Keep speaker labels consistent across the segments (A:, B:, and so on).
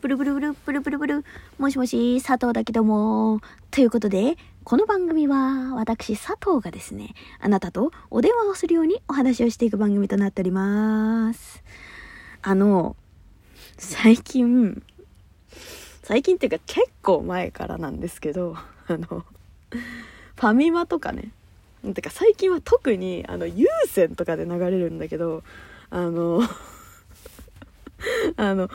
A: ブルブルブルブルブルブル。もしもし、佐藤だけども。ということで、この番組は私佐藤がですね、あなたとお電話をするようにお話をしていく番組となっております。あの、最近、最近っていうか結構前からなんですけど、あの、ファミマとかね、てか最近は特にあの有線とかで流れるんだけどあの あの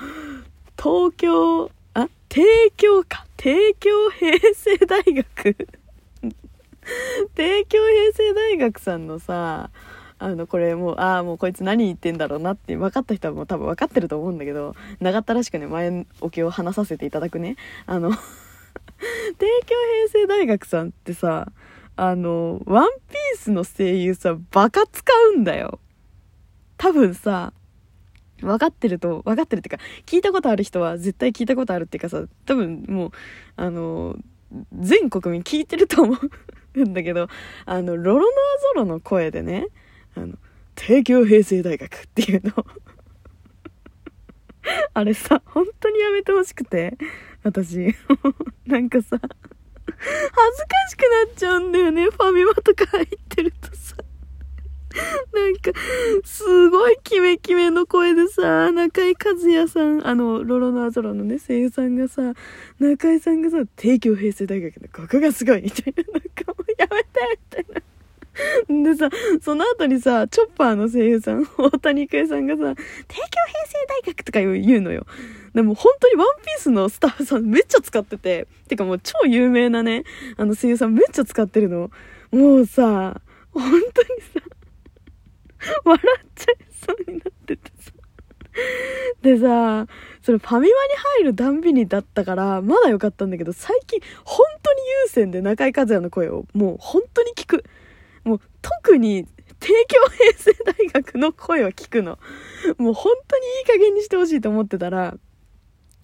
A: 東京あ帝京か。帝京平成大学。帝京平成大学さんのさあのこれもうああもうこいつ何言ってんだろうなって分かった人はもう多分分かってると思うんだけど長ったらしくね前置きを話させていただくね。あの 帝京平成大学さんってさあの、ワンピースの声優さ、バカ使うんだよ。多分さ、分かってると、分かってるっていうか、聞いたことある人は絶対聞いたことあるっていうかさ、多分もう、あの、全国民聞いてると思うんだけど、あの、ロロノアゾロの声でね、あの、帝京平成大学っていうの あれさ、本当にやめてほしくて、私、なんかさ、恥ずかしくなっちゃうんだよね。ファミマとか入ってるとさ。なんか、すごいキメキメの声でさ、中井和也さん、あの、ロロノアゾロのね、声優さんがさ、中井さんがさ、帝京平成大学のここがすごいみたいな、なんかもうやめてみたいな。でさ、その後にさ、チョッパーの声優さん、大谷育恵さんがさ、帝京平成大学とか言うのよ。でも本当にワンピースのスタッフさんめっちゃ使ってて、てかもう超有名なね、あの声優さんめっちゃ使ってるの。もうさ、本当にさ、笑っちゃいそうになっててさ。でさ、それファミマに入るたんびにだったから、まだよかったんだけど、最近本当に優先で中井和也の声をもう本当に聞く。もう特に帝京平成大学の声を聞くの。もう本当にいい加減にしてほしいと思ってたら、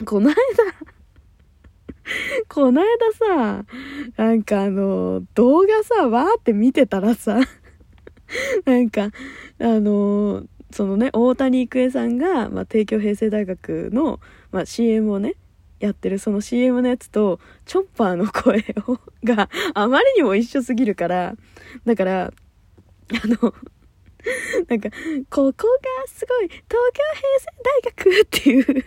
A: この間この間さ、なんかあの、動画さ、わーって見てたらさ、なんか、あの、そのね、大谷育恵さんが、まあ、帝京平成大学の、まあ、CM をね、やってるその CM のやつと、チョッパーの声を、があまりにも一緒すぎるから、だから、あの、なんか、ここがすごい、東京平成大学っていう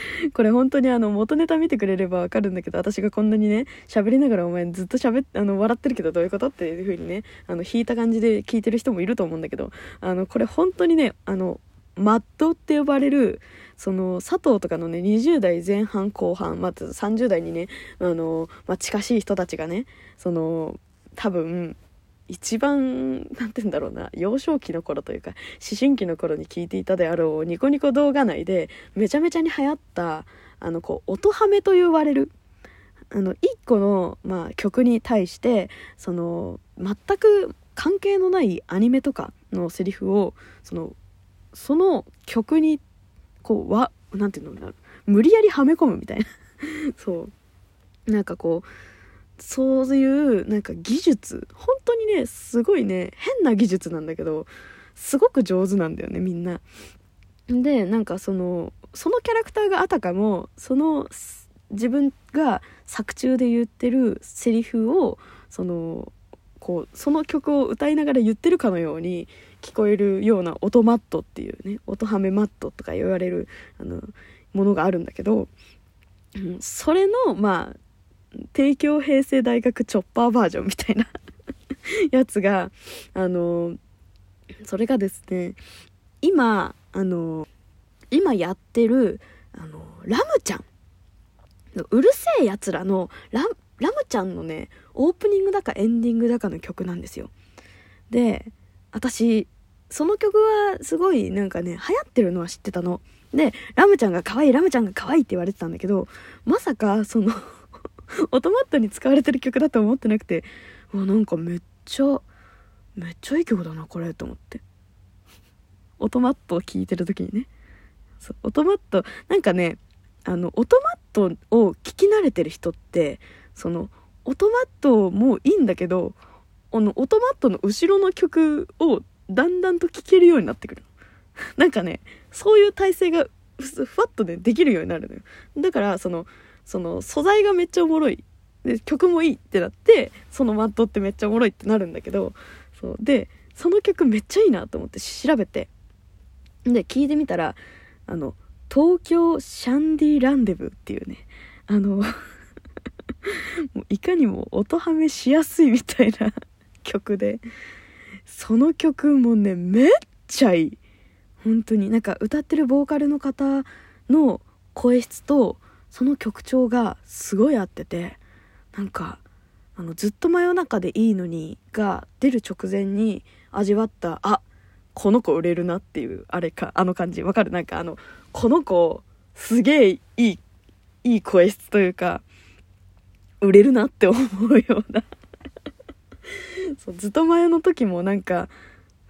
A: これ本当にあの元ネタ見てくれればわかるんだけど私がこんなにね喋りながらお前ずっと喋っあの笑ってるけどどういうことっていう風にねあの引いた感じで聞いてる人もいると思うんだけどあのこれ本当にねあのマットって呼ばれるその佐藤とかのね20代前半後半まず30代にねあの、まあ、近しい人たちがねその多分一番なんて言うんだろうな幼少期の頃というか思春期の頃に聞いていたであろうニコニコ動画内でめちゃめちゃに流行ったあのこう音ハメと言われるあの一個の、まあ、曲に対してその全く関係のないアニメとかのセリフをそのその曲にこうわなんていうの無理やりはめ込むみたいな。そう。なんかこうそういうなんか技術本当にねすごいね変な技術なんだけどすごく上手なんだよねみんな。でなんかそのそのキャラクターがあたかもその自分が作中で言ってるセリフをそのこうその曲を歌いながら言ってるかのように聞こえるような音マットっていうね音ハメマットとか言われるあのものがあるんだけど、うん、それのまあ帝京平成大学チョッパーバージョンみたいな やつがあのそれがですね今あの今やってるあのラムちゃん。うるせえやつらのララムちゃんのねオープニングだかエンディングだかの曲なんですよ。で私その曲はすごいなんかね流行ってるのは知ってたの。でラムちゃんが可愛いラムちゃんが可愛いって言われてたんだけどまさかそのオートマットに使われてる曲だと思ってなくてうわなんかめっちゃめっちゃいい曲だなこれと思って。オートマットを聴いてる時にね。そう音MADなんかねあのオトマットを聞き慣れてる人ってそのオトマットもいいんだけどあのオトマットの後ろの曲をだんだんと聴けるようになってくるなんかねそういう体制がふふわっとねできるようになるのよ。だからそのその素材がめっちゃおもろい。で曲もいいってなってそのマットってめっちゃおもろいってなるんだけどそう。でその曲めっちゃいいなと思って調べて。で聞いてみたらあの東京シャンディランデブっていうねあの もういかにも音ハメしやすいみたいな 曲でその曲もねめっちゃいい。本当に。なんか歌ってるボーカルの方の声質とその曲調がすごい合っててなんかあのずっと真夜中でいいのにが出る直前に味わったあこの子売れるなっていうあれかあの感じ。わかる？なんかあのこの子すげえいいいい声質というか売れるなって思うような。そうずっと前の時もなんか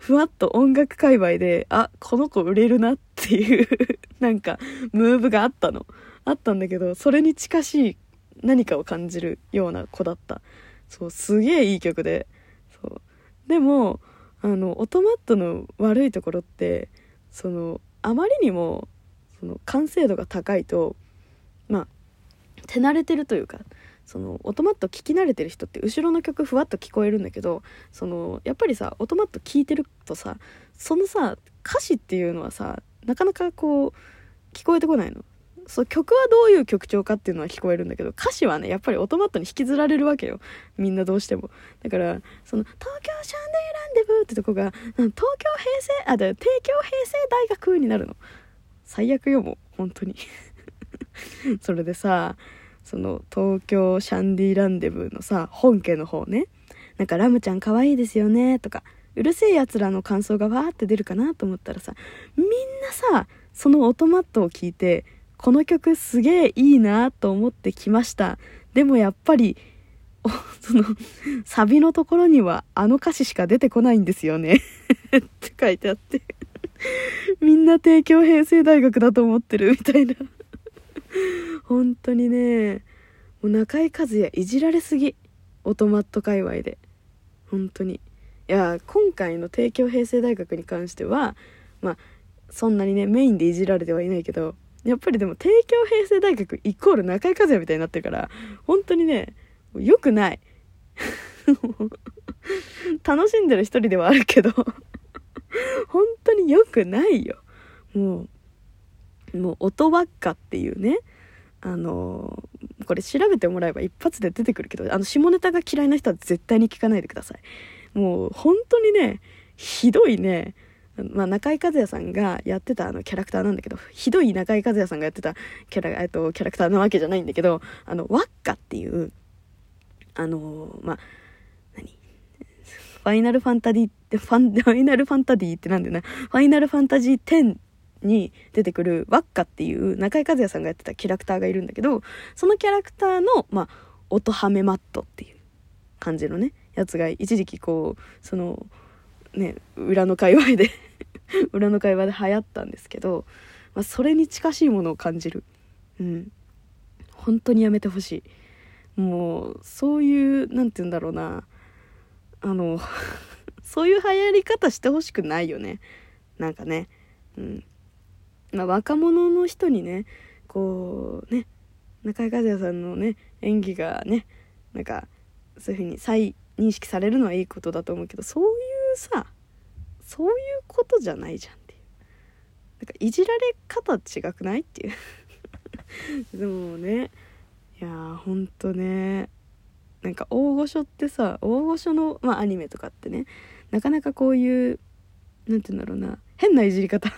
A: ふわっと音楽界隈であこの子売れるなっていう なんかムーブがあったの。あったんだけどそれに近しい何かを感じるような子だった。そうすげえいい曲で。そう。でもあのオトマットの悪いところってそのあまりにもその完成度が高いとまあ手慣れてるというかそのオトマット聞き慣れてる人って後ろの曲ふわっと聞こえるんだけどそのやっぱりさオトマット聞いてるとさそのさ歌詞っていうのはさなかなかこう聞こえてこないの。そう曲はどういう曲調かっていうのは聞こえるんだけど歌詞はねやっぱりオートマットに引きずられるわけよ。みんなどうしても。だからその「東京シャンデーランデブー」ってとこが「東京平成あだ帝京平成大学」になるの。最悪よもう。本当に。それでさその東京シャンディランデブーのさ本家の方ね。なんか「ラムちゃん可愛いですよね」とか。うるせえやつらの感想がわーって出るかなと思ったらさみんなさそのオトマットを聞いてこの曲すげえいいなと思ってきました。でもやっぱりそのサビのところにはあの歌詞しか出てこないんですよね。って書いてあって。みんな帝京平成大学だと思ってるみたいな。本当にねもう中井和也いじられすぎ。オトマット界隈で。本当に。いや今回の帝京平成大学に関してはまあそんなにねメインでいじられてはいないけどやっぱりでも帝京平成大学イコール中井和也みたいになってるから本当にね良くない。楽しんでる一人ではあるけど本当に良くないよ。もうもう音ばっかっていうねあの、これ調べてもらえば一発で出てくるけどあの下ネタが嫌いな人は絶対に聞かないでください。もう本当にねひどいねまあ、中井和也さんがやってたあのキャラクターなんだけどひどい中井和也さんがやってたキャラ、えっと、キャラクターなわけじゃないんだけどあのワッカっていうあのまあ何？ファイナルファンタジーってファンファイナルファンタジーってなんだよな。ファイナルファンタジー10に出てくるワッカっていう中井和也さんがやってたキャラクターがいるんだけどそのキャラクターの、まあ、音ハメマットっていう感じのねやつが一時期こうそのね裏の界隈で 裏の会話で流行ったんですけど、まあ、それに近しいものを感じる。うん。本当にやめてほしい。もうそういう何て言うんだろうな。あの そういう流行り方してほしくないよね。なんかね。うん。まあ若者の人にねこうね中井和也さんのね演技がねなんかそういう風に再認識されるのはいいことだと思うけどそういうさそういうことじゃないじゃんっていう。なんかいじられ方違くないっていう。でもねいやーほんとねなんか大御所ってさ大御所の、まあ、アニメとかってねなかなかこういう何て言うんだろうな変ないじり方。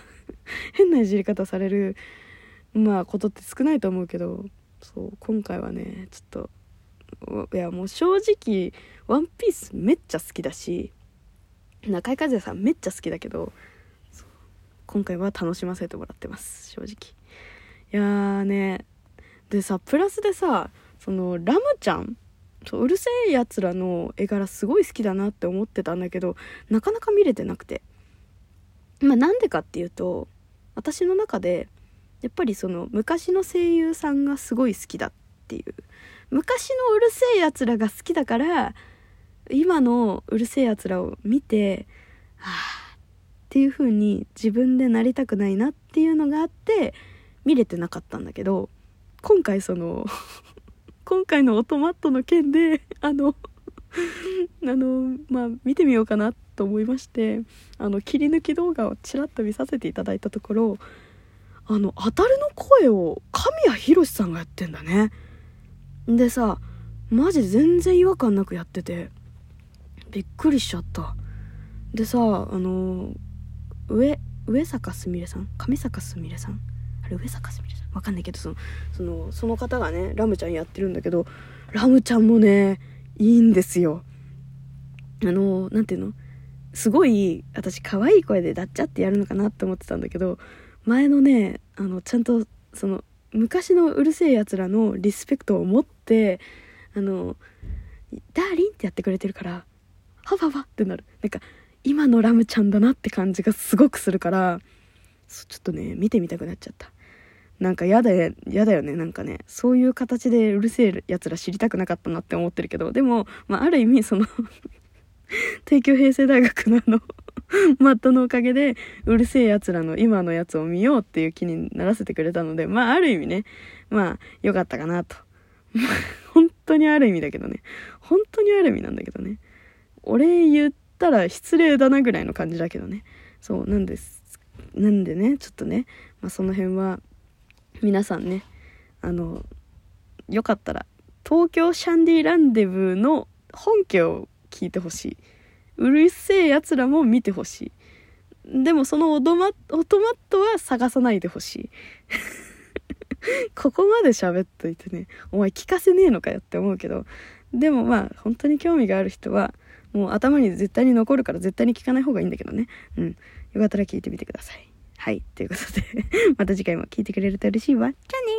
A: 変ないじり方されるまあことって少ないと思うけどそう今回はねちょっといやもう正直「ワンピースめっちゃ好きだし中井和也さんめっちゃ好きだけど今回は楽しませてもらってます正直。いやーねでさプラスでさそのラムちゃんそううるせえやつらの絵柄すごい好きだなって思ってたんだけどなかなか見れてなくて。まあなんでかっていうと私の中でやっぱりその昔の声優さんがすごい好きだっていう。昔のうるせえやつらが好きだから今のうるせえやつらを見てはあっていう風に自分でなりたくないなっていうのがあって見れてなかったんだけど今回その 今回のオトマットの件であのあのまあ見てみようかなってと思いましてあの切り抜き動画をちらっと見させていただいたところあの当たるの声を神谷博さんがやってんだね。でさマジ全然違和感なくやっててびっくりしちゃった。でさあの上上坂すみれさん？上坂すみれさん？あれ上坂すみれさん？わかんないけどそのそのその方がねラムちゃんやってるんだけどラムちゃんもねいいんですよ。あの何ていうの？すごい私可愛い声でダッチャってやるのかなって思ってたんだけど前のねあのちゃんとその昔のうるせえやつらのリスペクトを持ってあのダーリンってやってくれてるからハファファってなる。なんか今のラムちゃんだなって感じがすごくするからちょっとね見てみたくなっちゃった。なんかやだやだよねなんかね。そういう形でうるせえやつら知りたくなかったなって思ってるけどでも、まあ、ある意味その帝京平成大学のあの マットのおかげでうるせえやつらの今のやつを見ようっていう気にならせてくれたのでまあある意味ねまあ良かったかなと。本当にある意味だけどね。本当にある意味なんだけどね。俺言ったら失礼だなぐらいの感じだけどね。そうなんです。なんでねちょっとね、まあ、その辺は皆さんねあのよかったら東京シャンディランデブーの本家を聞いてほしい。うるせえやつらも見てほしい。でもそのオトマオトマットは探さないでほしい。ここまで喋っといてねお前聞かせねえのかよって思うけど。でもまあ本当に興味がある人はもう頭に絶対に残るから絶対に聞かない方がいいんだけどね。うん。よかったら聞いてみてください。はい。ということで また次回も聞いてくれると嬉しいわ。じゃあね